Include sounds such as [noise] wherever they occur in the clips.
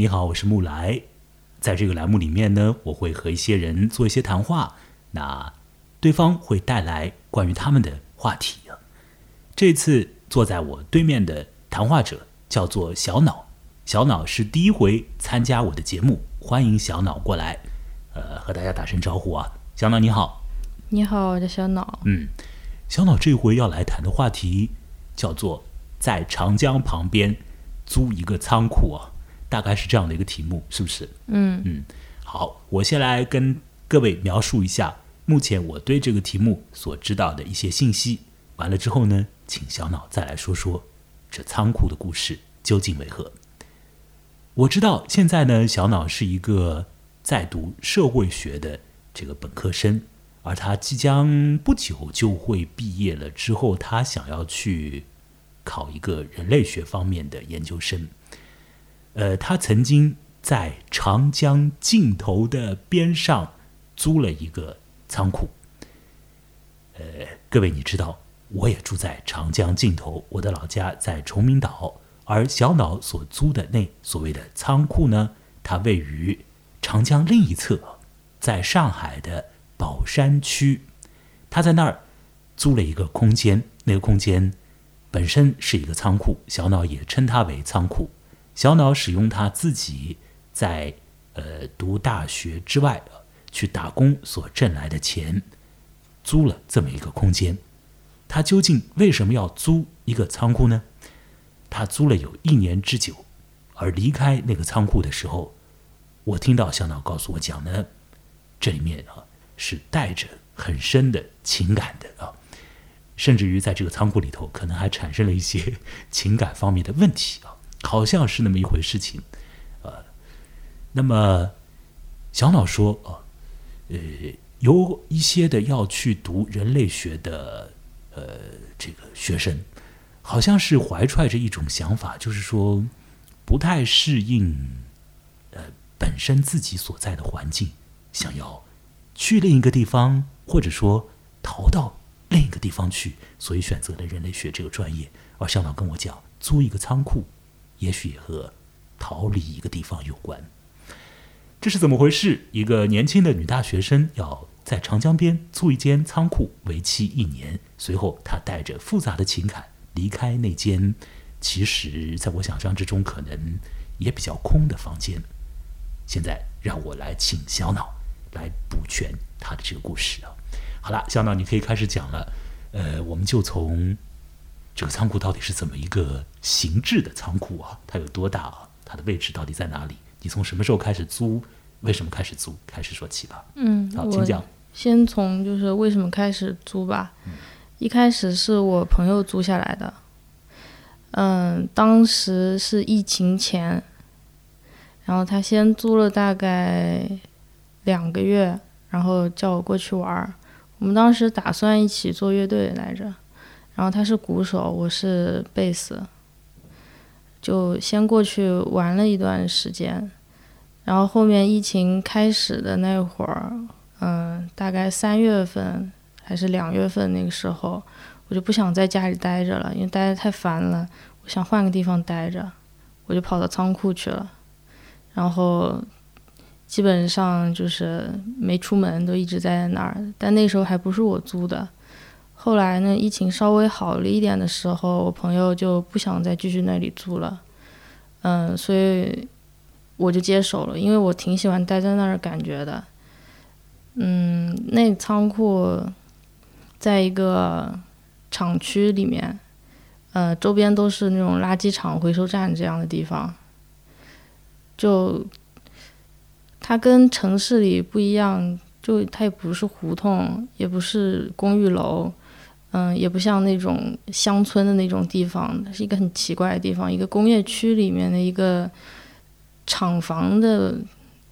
你好，我是木来。在这个栏目里面呢，我会和一些人做一些谈话，那对方会带来关于他们的话题啊。这次坐在我对面的谈话者叫做小脑，小脑是第一回参加我的节目，欢迎小脑过来，呃，和大家打声招呼啊。小脑你好，你好，我叫小脑。嗯，小脑这回要来谈的话题叫做在长江旁边租一个仓库啊。大概是这样的一个题目，是不是？嗯嗯，好，我先来跟各位描述一下目前我对这个题目所知道的一些信息。完了之后呢，请小脑再来说说这仓库的故事究竟为何。我知道现在呢，小脑是一个在读社会学的这个本科生，而他即将不久就会毕业了。之后，他想要去考一个人类学方面的研究生。呃，他曾经在长江尽头的边上租了一个仓库。呃，各位你知道，我也住在长江尽头，我的老家在崇明岛，而小脑所租的那所谓的仓库呢，它位于长江另一侧，在上海的宝山区。他在那儿租了一个空间，那个空间本身是一个仓库，小脑也称它为仓库。小脑使用他自己在呃读大学之外去打工所挣来的钱，租了这么一个空间。他究竟为什么要租一个仓库呢？他租了有一年之久，而离开那个仓库的时候，我听到小脑告诉我讲呢，这里面啊是带着很深的情感的啊，甚至于在这个仓库里头，可能还产生了一些 [laughs] 情感方面的问题啊。好像是那么一回事情，呃，那么小脑说，呃，呃，有一些的要去读人类学的，呃，这个学生，好像是怀揣着一种想法，就是说不太适应，呃，本身自己所在的环境，想要去另一个地方，或者说逃到另一个地方去，所以选择了人类学这个专业。而小脑跟我讲，租一个仓库。也许也和逃离一个地方有关。这是怎么回事？一个年轻的女大学生要在长江边租一间仓库，为期一年。随后，她带着复杂的情感离开那间，其实在我想象之中可能也比较空的房间。现在，让我来请小脑来补全她的这个故事啊。好了，小脑，你可以开始讲了。呃，我们就从。这个仓库到底是怎么一个形制的仓库啊？它有多大啊？它的位置到底在哪里？你从什么时候开始租？为什么开始租？开始说起吧。嗯，好，请讲。先从就是为什么开始租吧。一开始是我朋友租下来的。嗯，当时是疫情前，然后他先租了大概两个月，然后叫我过去玩儿。我们当时打算一起做乐队来着。然后他是鼓手，我是贝斯，就先过去玩了一段时间。然后后面疫情开始的那会儿，嗯，大概三月份还是两月份那个时候，我就不想在家里待着了，因为待着太烦了，我想换个地方待着，我就跑到仓库去了。然后基本上就是没出门，都一直在那儿。但那时候还不是我租的。后来呢，疫情稍微好了一点的时候，我朋友就不想再继续那里住了，嗯，所以我就接手了，因为我挺喜欢待在那儿感觉的，嗯，那仓库在一个厂区里面，呃，周边都是那种垃圾场、回收站这样的地方，就它跟城市里不一样，就它也不是胡同，也不是公寓楼。嗯，也不像那种乡村的那种地方，它是一个很奇怪的地方，一个工业区里面的一个厂房的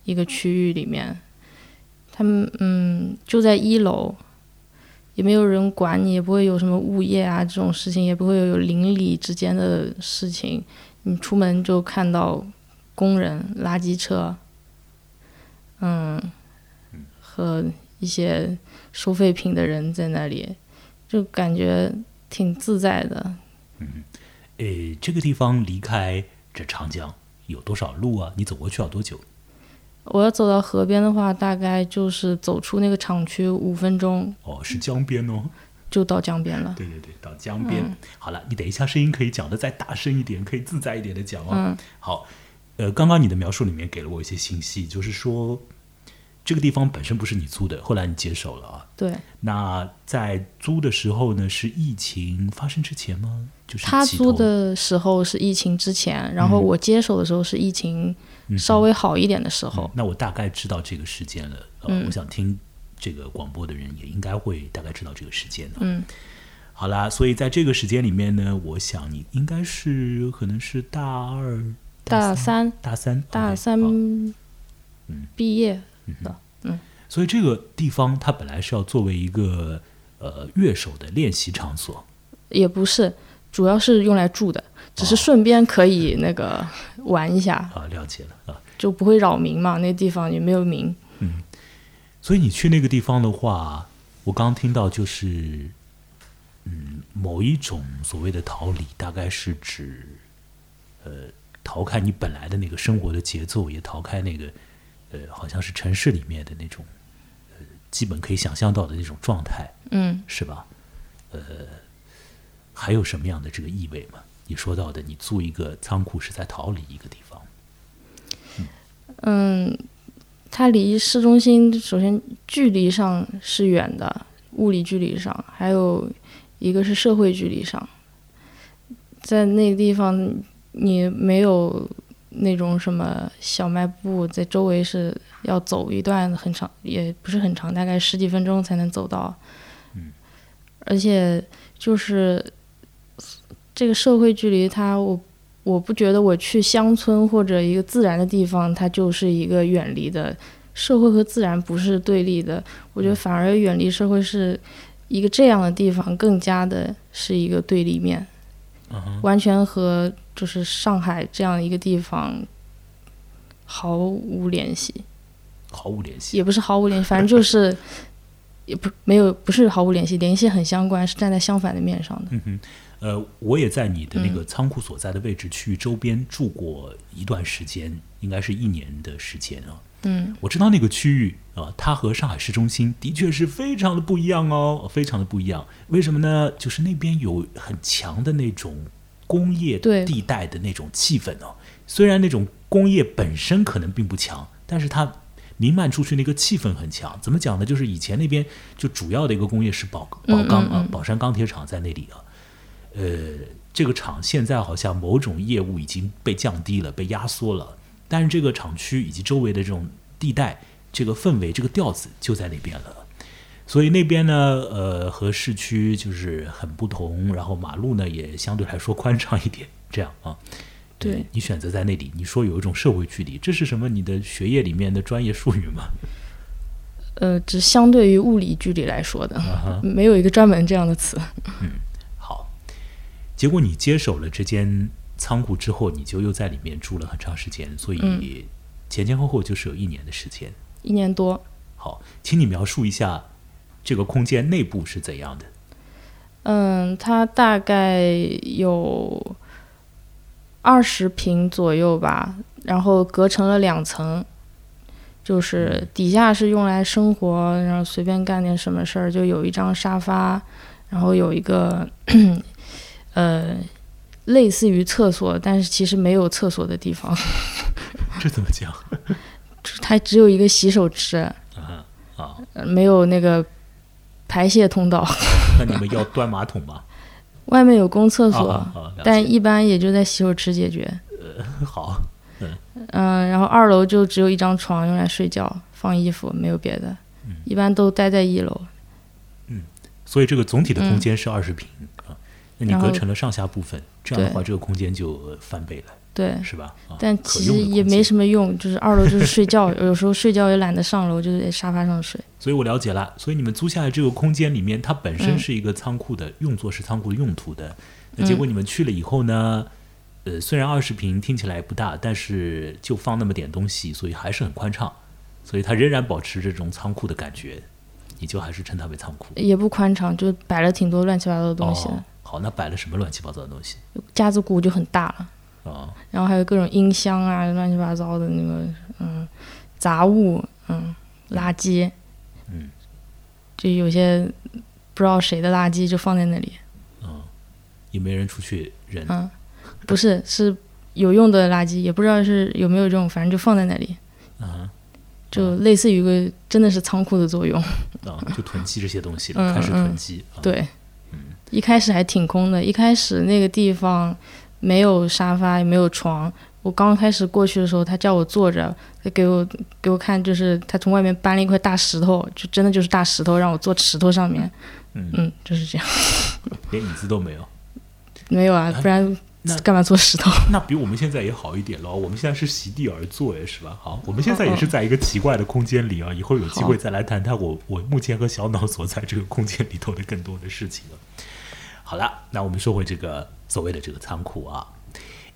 一个区域里面，他们嗯就在一楼，也没有人管你，也不会有什么物业啊这种事情，也不会有邻里之间的事情，你出门就看到工人、垃圾车，嗯，和一些收废品的人在那里。就感觉挺自在的。嗯，诶，这个地方离开这长江有多少路啊？你走过去要多久？我要走到河边的话，大概就是走出那个厂区五分钟哦，是江边哦。就到江边了。对对对，到江边。好了，你等一下声音可以讲的再大声一点，可以自在一点的讲哦。嗯。好，呃，刚刚你的描述里面给了我一些信息，就是说这个地方本身不是你租的，后来你接手了啊。对。那在租的时候呢，是疫情发生之前吗？就是他租的时候是疫情之前，然后我接手的时候是疫情稍微好一点的时候。那我大概知道这个时间了。呃，我想听。这个广播的人也应该会大概知道这个时间的。嗯，好啦，所以在这个时间里面呢，我想你应该是可能是大二、大三、大三、大三，嗯，毕业的。嗯，所以这个地方它本来是要作为一个呃乐手的练习场所，也不是，主要是用来住的，只是顺便可以那个 [laughs] 玩一下。啊，了解了啊，就不会扰民嘛，那地方也没有民。嗯。所以你去那个地方的话，我刚听到就是，嗯，某一种所谓的逃离，大概是指，呃，逃开你本来的那个生活的节奏，也逃开那个，呃，好像是城市里面的那种，呃，基本可以想象到的那种状态，嗯，是吧？呃，还有什么样的这个意味吗？你说到的，你租一个仓库是在逃离一个地方，嗯。它离市中心首先距离上是远的，物理距离上，还有一个是社会距离上。在那个地方，你没有那种什么小卖部，在周围是要走一段很长，也不是很长，大概十几分钟才能走到。嗯，而且就是这个社会距离，它我。我不觉得我去乡村或者一个自然的地方，它就是一个远离的社会和自然不是对立的。我觉得反而远离社会是一个这样的地方，更加的是一个对立面，完全和就是上海这样一个地方毫无联系。毫无联系？也不是毫无联系，反正就是 [laughs] 也不没有不是毫无联系，联系很相关，是站在相反的面上的。嗯哼。呃，我也在你的那个仓库所在的位置区域周边住过一段时间，应该是一年的时间啊。嗯，我知道那个区域啊，它和上海市中心的确是非常的不一样哦，非常的不一样。为什么呢？就是那边有很强的那种工业地带的那种气氛哦。虽然那种工业本身可能并不强，但是它弥漫出去那个气氛很强。怎么讲呢？就是以前那边就主要的一个工业是宝宝钢啊，宝山钢铁厂在那里啊。呃，这个厂现在好像某种业务已经被降低了，被压缩了。但是这个厂区以及周围的这种地带，这个氛围、这个调子就在那边了。所以那边呢，呃，和市区就是很不同。然后马路呢也相对来说宽敞一点，这样啊。对你选择在那里，你说有一种社会距离，这是什么？你的学业里面的专业术语吗？呃，只相对于物理距离来说的，没有一个专门这样的词。嗯。好结果你接手了这间仓库之后，你就又在里面住了很长时间，所以前前后后就是有一年的时间，一年多。好，请你描述一下这个空间内部是怎样的？嗯，它大概有二十平左右吧，然后隔成了两层，就是底下是用来生活，然后随便干点什么事儿，就有一张沙发，然后有一个。[clears throat] 呃，类似于厕所，但是其实没有厕所的地方。[laughs] 这怎么讲？[laughs] 它只有一个洗手池啊啊，没有那个排泄通道。[laughs] 那你们要端马桶吗？外面有公厕所，但一般也就在洗手池解决。呃，好，嗯嗯，然后二楼就只有一张床用来睡觉、放衣服，没有别的。一般都待在一楼。嗯，所以这个总体的空间是二十平。那你隔成了上下部分，这样的话，这个空间就翻倍了，对，是吧？但其实也没什么用，就是二楼就是睡觉，[laughs] 有时候睡觉也懒得上楼，就是在沙发上睡。所以我了解了，所以你们租下来这个空间里面，它本身是一个仓库的用作是仓库的用途的。那结果你们去了以后呢？呃，虽然二十平听起来不大，但是就放那么点东西，所以还是很宽敞，所以它仍然保持这种仓库的感觉。你就还是称它为仓库？也不宽敞，就摆了挺多乱七八糟的东西。好，那摆了什么乱七八糟的东西？架子鼓就很大了。啊，然后还有各种音箱啊，乱七八糟的那个嗯杂物，嗯垃圾，嗯，就有些不知道谁的垃圾就放在那里，也没人出去扔。嗯，不是是有用的垃圾，也不知道是有没有用，反正就放在那里，啊就类似于一个真的是仓库的作用。啊，就囤积这些东西了，嗯开始囤积。啊、对，一开始还挺空的，一开始那个地方没有沙发，也没有床。我刚开始过去的时候，他叫我坐着，他给我给我看，就是他从外面搬了一块大石头，就真的就是大石头，让我坐石头上面。嗯就是这样。[laughs] 连椅子都没有。没有啊，不然干嘛坐石头？[laughs] 那比我们现在也好一点了。我们现在是席地而坐，哎，是吧？好，我们现在也是在一个奇怪的空间里啊。以后有机会再来谈谈我我目前和小脑所在这个空间里头的更多的事情了。好了，那我们说回这个所谓的这个仓库啊，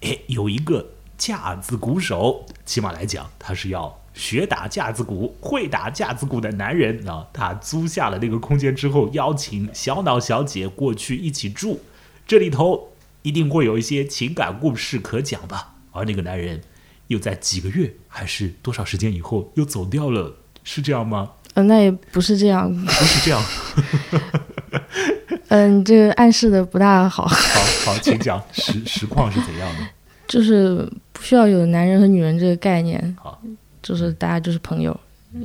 哎，有一个架子鼓手，起码来讲，他是要学打架子鼓、会打架子鼓的男人啊。他租下了那个空间之后，邀请小脑小姐过去一起住，这里头一定会有一些情感故事可讲吧。而那个男人又在几个月还是多少时间以后又走掉了，是这样吗？嗯、那也不是这样。不是这样。[laughs] 嗯、这个暗示的不大好，[laughs] 好好，请讲实实况是怎样的？就是不需要有男人和女人这个概念。好，就是大家就是朋友，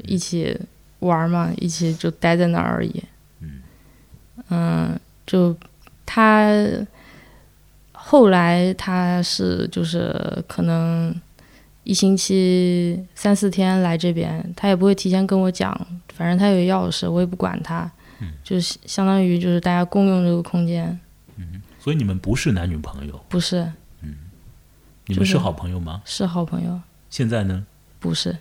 一起玩儿嘛，一起就待在那儿而已。嗯就他后来他是就是可能一星期三四天来这边，他也不会提前跟我讲，反正他有钥匙，我也不管他，就是相当于就是大家共用这个空间，嗯所以你们不是男女朋友，不是。嗯。你们是好朋友吗？是好朋友，现在呢？不是。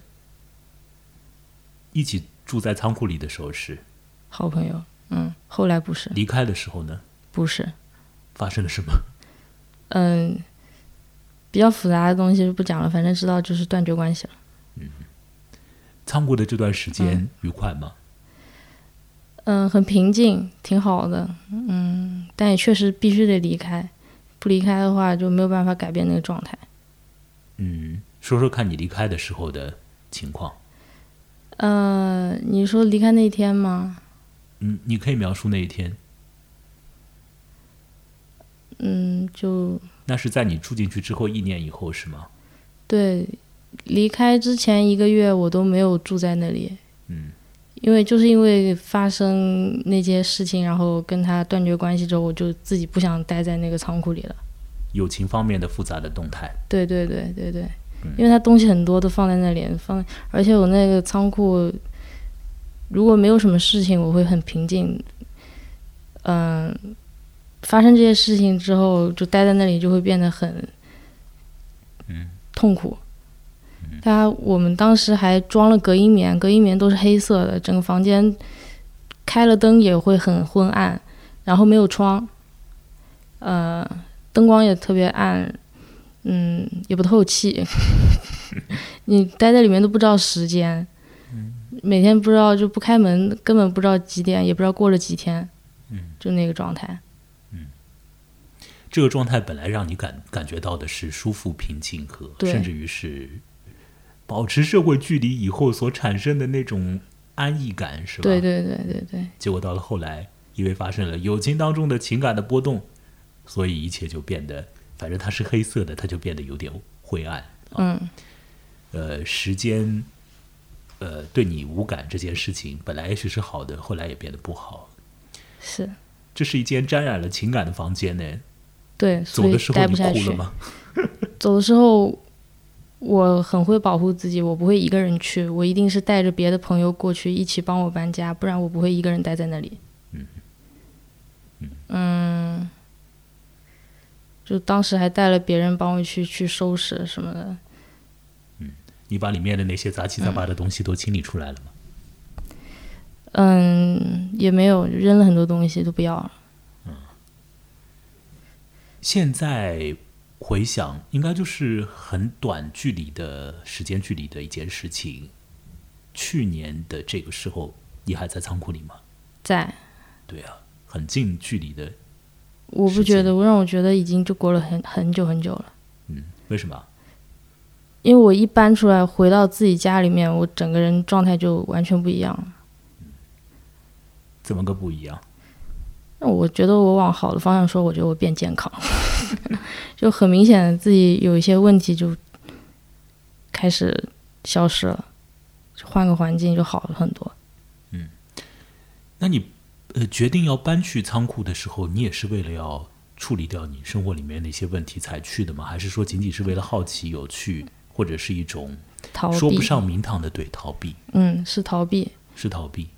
一起住在仓库里的时候是，好朋友，嗯，后来不是。离开的时候呢？不是，发生了什么？嗯，比较复杂的东西就不讲了，反正知道就是断绝关系了。嗯。仓库的这段时间愉快吗？嗯，很平静，挺好的。嗯，但也确实必须得离开，不离开的话就没有办法改变那个状态。嗯，说说看你离开的时候的情况。呃，你说离开那一天吗？嗯，你可以描述那一天。嗯，就那是在你住进去之后一年以后是吗？对，离开之前一个月我都没有住在那里。嗯，因为就是因为发生那些事情，然后跟他断绝关系之后，我就自己不想待在那个仓库里了。友情方面的复杂的动态。对对对对对，因为他东西很多都放在那里，放，而且我那个仓库如果没有什么事情，我会很平静。嗯、发生这些事情之后，就待在那里就会变得很，嗯痛苦。他我们当时还装了隔音棉，隔音棉都是黑色的，整个房间开了灯也会很昏暗，然后没有窗，呃，灯光也特别暗，嗯，也不透气。[laughs] 你待在里面都不知道时间，每天不知道就不开门，根本不知道几点，也不知道过了几天，就那个状态。这个状态本来让你感感觉到的是舒服、平静和，甚至于是保持社会距离以后所产生的那种安逸感，是吧？对对对对对，结果到了后来，因为发生了友情当中的情感的波动，所以一切就变得，反正它是黑色的，它就变得有点灰暗。嗯，呃，时间，呃，对你无感这件事情，本来也许是好的，后来也变得不好。是这是一间沾染了情感的房间呢。对，走的时候你哭了。吗？[laughs] 走的时候，我很会保护自己，我不会一个人去，我一定是带着别的朋友过去一起帮我搬家，不然我不会一个人待在那里。嗯嗯就当时还带了别人帮我去去收拾什么的。嗯你把里面的那些杂七杂八的东西都清理出来了吗？嗯，也没有扔了很多东西都不要了。现在回想，应该就是很短距离的时间距离的一件事情。去年的这个时候，你还在仓库里吗？在，对啊，很近距离的。我不觉得，我让我觉得已经就过了很很久很久了。嗯为什么？因为我一搬出来回到自己家里面，我整个人状态就完全不一样了。怎么个不一样？那我觉得我往好的方向说，我觉得我变健康，[laughs] 就很明显自己有一些问题就开始消失了，换个环境就好了很多。嗯那你呃决定要搬去仓库的时候，你也是为了要处理掉你生活里面的一些问题才去的吗？还是说仅仅是为了好奇、有趣，或者是一种说不，上名堂的对逃避？嗯，是逃避。是逃避。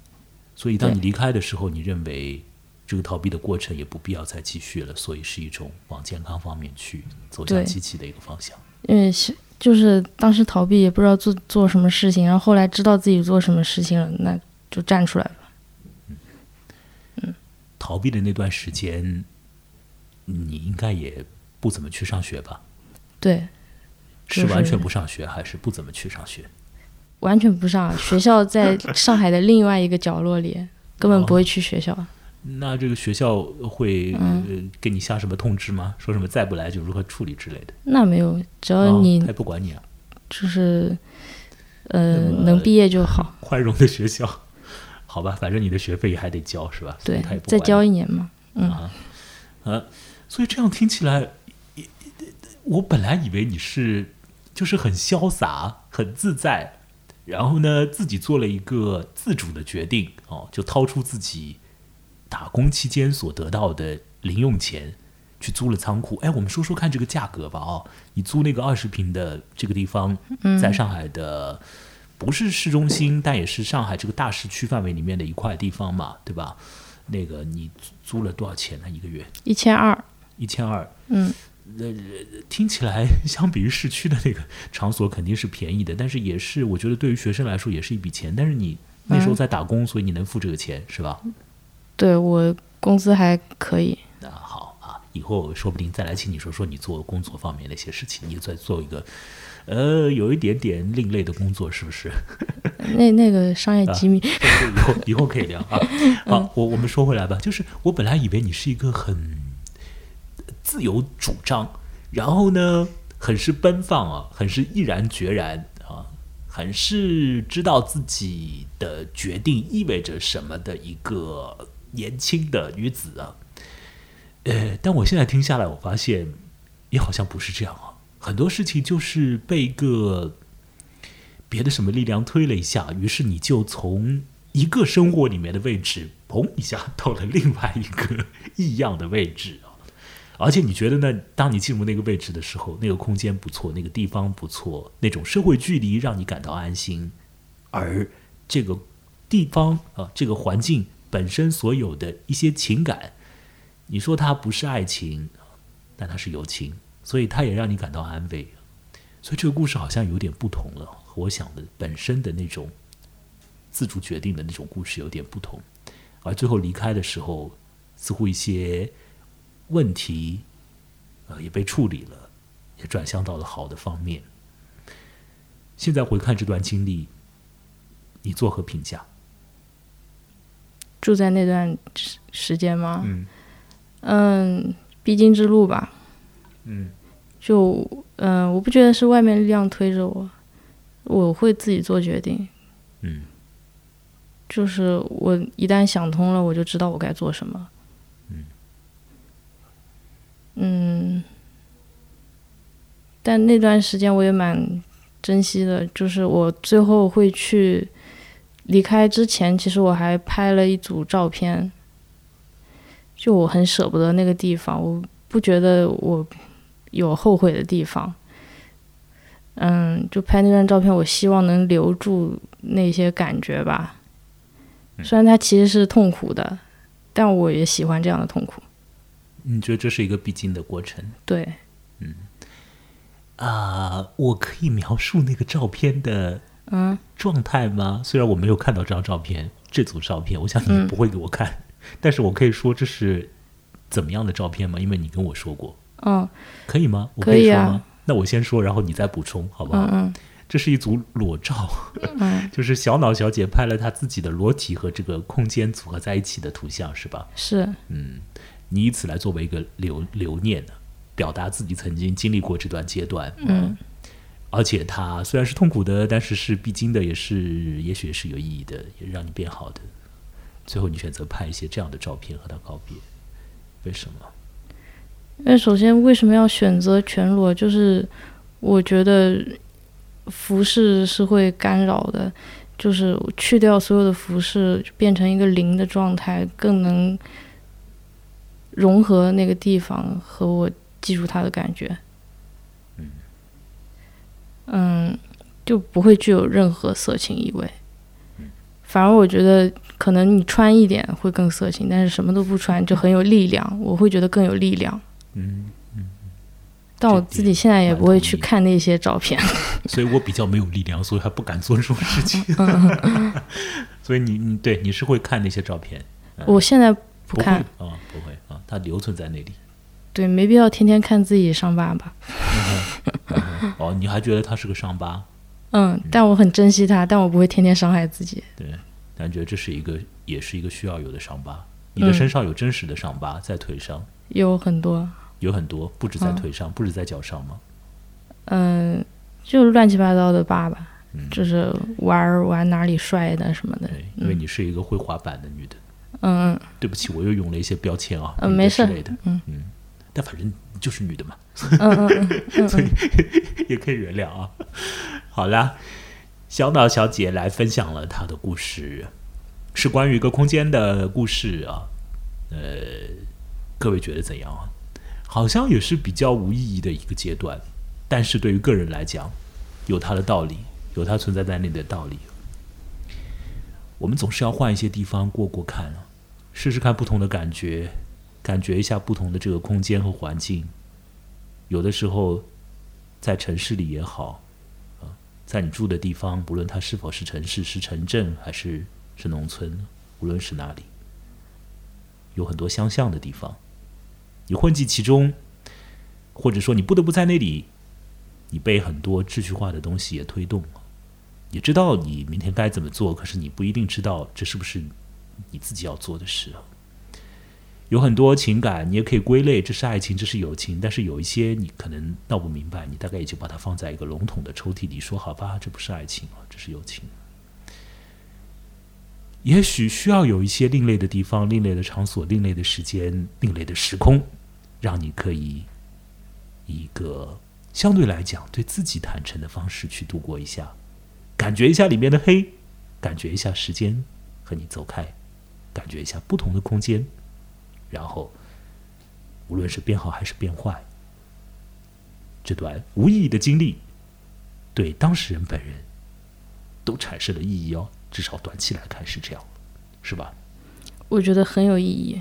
所以当你离开的时候，你认为这个逃避的过程也不必要再继续了，所以是一种往健康方面去走向积极的一个方向。因为是就是当时逃避也不知道做做什么事情，然后后来知道自己做什么事情了，那就站出来了。逃避的那段时间，你应该也不怎么去上学吧？对，就是是完全不上学，还是不怎么去上学？完全不上学校，在上海的另外一个角落里，根本不会去学校。那这个学校会、给你下什么通知吗？说什么再不来就如何处理之类的？那没有，只要哦你他也不管你啊，就是呃能毕业就好。[laughs] 宽容的学校，[laughs] 好吧，反正你的学费还得交是吧？对他也，不再交一年嘛。嗯，啊啊，所以这样听起来，我本来以为你是就是很潇洒、很自在，然后呢自己做了一个自主的决定哦，就掏出自己打工期间所得到的零用钱。去租了仓库，哎，我们说说看这个价格吧。哦，你租那个二十平的这个地方，在上海的不是市中心，但也是上海这个大市区范围里面的一块地方嘛，对吧？那个你租了多少钱呢？一个月一千二。一千二，嗯，那听起来相比于市区的那个场所肯定是便宜的，但是也是我觉得对于学生来说也是一笔钱。但是你那时候在打工，所以你能付这个钱是吧？对我工资还可以。那好啊，以后说不定再来请你说说你做工作方面的一些事情，你再做一个呃有一点点另类的工作，是不是？[laughs] 那那个商业机密，这个以后以后可以聊啊。[laughs] 好，我我们说回来吧，就是我本来以为你是一个很自由主张，然后呢，很是奔放啊，很是毅然决然啊，很是知道自己的决定意味着什么的一个年轻的女子啊。呃，但我现在听下来，我发现也好像不是这样啊，很多事情就是被一个别的什么力量推了一下，于是你就从一个生活里面的位置，砰一下到了另外一个异样的位置啊！而且你觉得呢？当你进入那个位置的时候，那个空间不错，那个地方不错，那种社会距离让你感到安心，而这个地方啊，这个环境本身所有的一些情感，你说它不是爱情，但它是友情，所以它也让你感到安慰。所以这个故事好像有点不同了，和我想的本身的那种自主决定的那种故事有点不同。而最后离开的时候，似乎一些问题，呃，也被处理了，也转向到了好的方面。现在回看这段经历，你作何评价？住在那段时时间吗？嗯嗯，必经之路吧。嗯就嗯、我不觉得是外面力量推着我，我会自己做决定。嗯就是我一旦想通了，我就知道我该做什么。嗯嗯但那段时间我也蛮珍惜的，就是我最后会去离开之前，其实我还拍了一组照片。就我很舍不得那个地方，我不觉得我有后悔的地方。嗯，就拍那张照片，我希望能留住那些感觉吧。虽然它其实是痛苦的，但我也喜欢这样的痛苦。你觉得这是一个必经的过程对，嗯啊、我可以描述那个照片的嗯，状态吗？虽然我没有看到这张照片，这组照片，我想你不会给我看，[laughs] 但是我可以说这是怎么样的照片吗？因为你跟我说过，嗯可以吗？我可以说吗？那我先说，然后你再补充，好不好？嗯这是一组裸照，嗯，[laughs] 就是小脑小姐拍了她自己的裸体和这个空间组合在一起的图像，是吧？是，嗯你以此来作为一个留留念的。表达自己曾经经历过这段阶段。嗯，而且它虽然是痛苦的，但是是必经的，也是也许是有意义的，也让你变好的。最后你选择拍一些这样的照片和他告别，为什么？因为首先为什么要选择全裸？就是我觉得服饰是会干扰的，就是去掉所有的服饰，变成一个零的状态，更能融合那个地方和我记住它的感觉。嗯，就不会具有任何色情意味。反而我觉得，可能你穿一点会更色情，但是什么都不穿就很有力量，我会觉得更有力量。嗯嗯，但我自己现在也不会去看那些照片。[laughs] 所以我比较没有力量，所以还不敢做这种事情。[laughs] 所以你你对你是会看那些照片？我现在不看，啊，不会啊，它留存在那里。对，没必要天天看自己伤疤吧。[laughs] 哦，你还觉得它是个伤疤？嗯，但我很珍惜它，但我不会天天伤害自己。对，感觉得这是一个，也是一个需要有的伤疤。你的身上有真实的伤疤，在腿上有很多，有很多，不止在腿上，不止在脚上吗？嗯，就乱七八糟的疤吧，就是玩玩哪里帅的什么的。对，因为你是一个会滑板的女的。嗯嗯对不起，我又用了一些标签啊，嗯，没事之类的。嗯嗯，但反正就是女的嘛，所以 [laughs] 也可以原谅啊。好啦，小脑小姐来分享了她的故事，是关于一个空间的故事啊。呃，各位觉得怎样啊？好像也是比较无意义的一个阶段，但是对于个人来讲，有它的道理，有它存在在那里的道理。我们总是要换一些地方过过看啊，试试看不同的感觉，感觉一下不同的这个空间和环境。有的时候，在城市里也好，啊，在你住的地方，不论它是否是城市、是城镇还是是农村，无论是哪里，有很多相像的地方。你混迹其中，或者说你不得不在那里，你被很多秩序化的东西也推动了。你知道你明天该怎么做，可是你不一定知道这是不是你自己要做的事啊。有很多情感，你也可以归类，这是爱情，这是友情，但是有一些你可能闹不明白，你大概也就把它放在一个笼统的抽屉里，说好吧，这不是爱情啊，这是友情。也许需要有一些另类的地方、另类的场所、另类的时间、另类的时空，让你可以以一个相对来讲对自己坦诚的方式去度过一下，感觉一下里面的黑，感觉一下时间和你走开，感觉一下不同的空间，然后无论是变好还是变坏，这段无意义的经历对当事人本人都产生了意义哦，至少短期来看是这样，是吧？我觉得很有意义。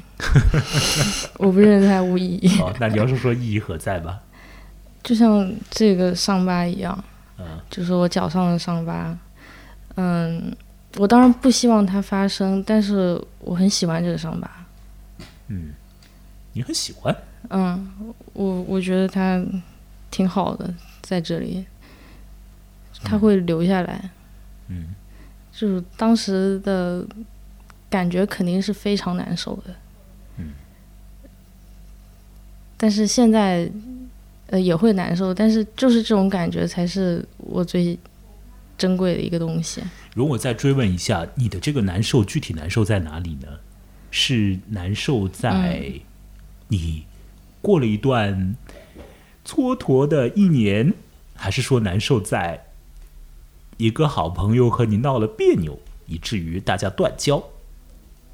[laughs] 我不认为它无意义，哦，那你要是说意义何在吧？[laughs] 就像这个伤疤一样，嗯就是我脚上的伤疤。嗯，我当然不希望它发生，但是我很喜欢这个伤疤。嗯，你很喜欢，嗯，我我觉得他挺好的，在这里，他会留下来。嗯就是当时的感觉肯定是非常难受的。嗯。但是现在，呃，也会难受，但是就是这种感觉才是我最珍贵的一个东西。如果再追问一下，你的这个难受具体难受在哪里呢？是难受在你过了一段蹉跎的一年，还是说难受在一个好朋友和你闹了别扭，以至于大家断交？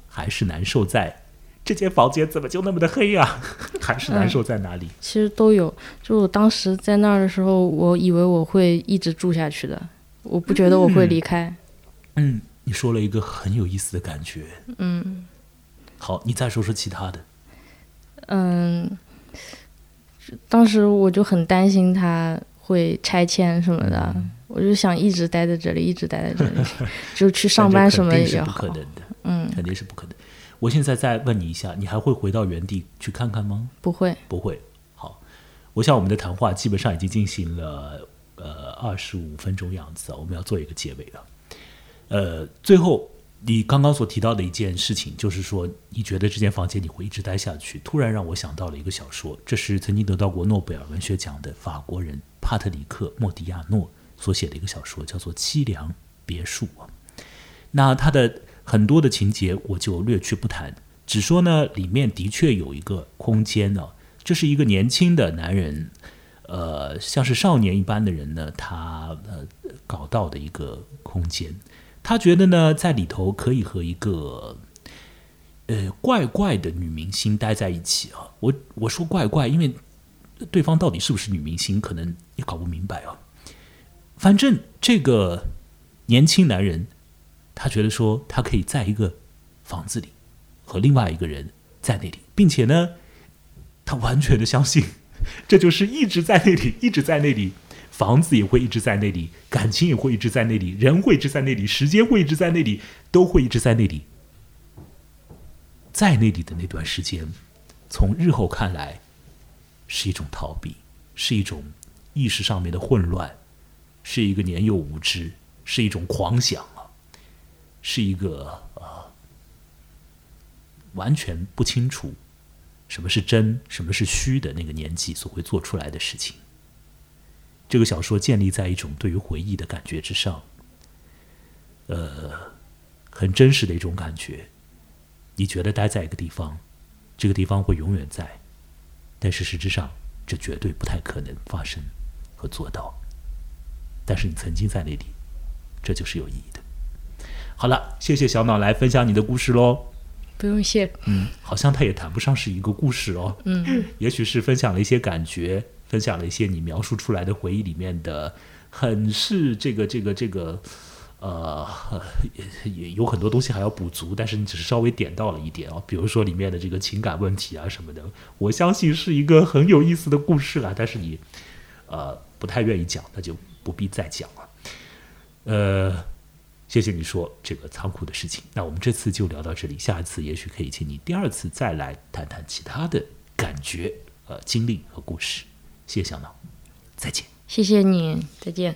还是难受在这间房间怎么就那么的黑呀、[laughs] 还是难受在哪里？其实都有。就我当时在那儿的时候，我以为我会一直住下去的，我不觉得我会离开。嗯，你说了一个很有意思的感觉。嗯好，你再说说其他的。嗯，当时我就很担心他会拆迁什么的，我就想一直待在这里，一直待在这里，[laughs] 就去上班什么但这肯定是不可。能的。嗯，肯定是不可能。我现在再问你一下，你还会回到原地去看看吗？不会。不会。好，我想我们的谈话基本上已经进行了呃二十五分钟样子啊，我们要做一个结尾了。呃，最后你刚刚所提到的一件事情，就是说你觉得这间房间你会一直待下去，突然让我想到了一个小说，这是曾经得到过诺贝尔文学奖的法国人帕特里克·莫迪亚诺所写的一个小说，叫做《凄凉别墅》啊。那他的很多的情节我就略去不谈，只说呢，里面的确有一个空间呢，这是一个年轻的男人，呃，像是少年一般的人呢，他呃搞到的一个空间。他觉得呢，在里头可以和一个呃怪怪的女明星待在一起啊。我我说怪怪，因为对方到底是不是女明星，可能也搞不明白啊。反正这个年轻男人，他觉得说他可以在一个房子里和另外一个人在那里，并且呢，他完全的相信，这就是一直在那里，一直在那里。房子也会一直在那里，感情也会一直在那里，人会一直在那里，时间会一直在那里，都会一直在那里。在那里的那段时间，从日后看来，是一种逃避，是一种意识上面的混乱，是一个年幼无知，是一种狂想啊，是一个呃完全不清楚什么是真，什么是虚的那个年纪所会做出来的事情。这个小说建立在一种对于回忆的感觉之上，呃，很真实的一种感觉。你觉得待在一个地方，这个地方会永远在，但是实质上这绝对不太可能发生和做到。但是你曾经在那里，这就是有意义的。好了，谢谢小脑来分享你的故事喽。不用谢。嗯，好像它也谈不上是一个故事哦。嗯，也许是分享了一些感觉。分享了一些你描述出来的回忆里面的，很是这个这个这个，呃，也有很多东西还要补足，但是你只是稍微点到了一点哦，比如说里面的这个情感问题啊什么的，我相信是一个很有意思的故事了，但是你呃不太愿意讲，那就不必再讲了。呃，谢谢你说这个仓库的事情，那我们这次就聊到这里，下一次也许可以请你第二次再来谈谈其他的感觉、呃经历和故事。谢谢小脑，再见。谢谢你，再见。